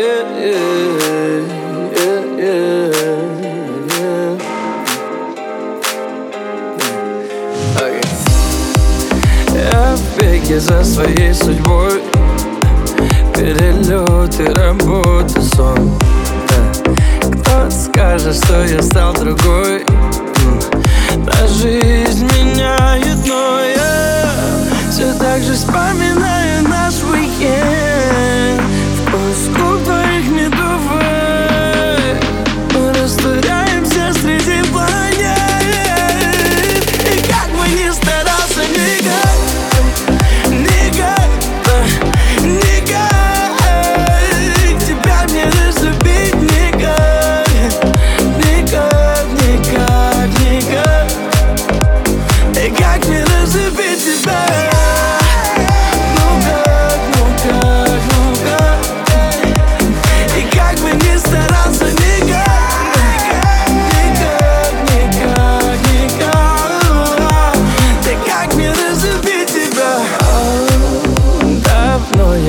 Я в за своей судьбой Перелеты, работы, сон да. Кто скажет, что я стал другой Даже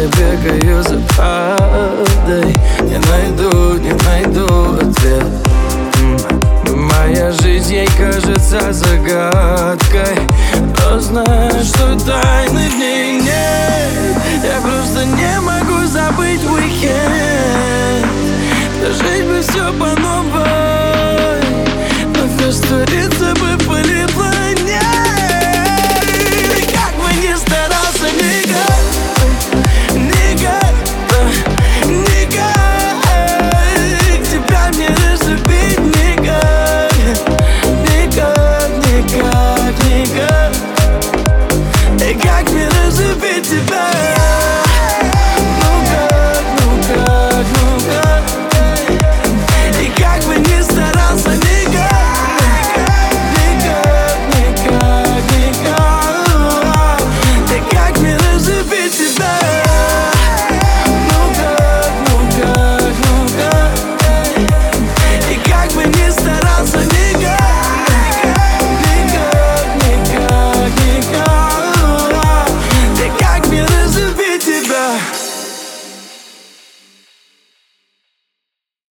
я бегаю за правдой. Не найду, не найду ответ. Моя жизнь ей кажется загадкой. Но знаю, что тайны в ней нет. Я просто не могу забыть уикенд. Прожить бы все по новой Вновь раствориться бы никак И как мне разлюбить тебя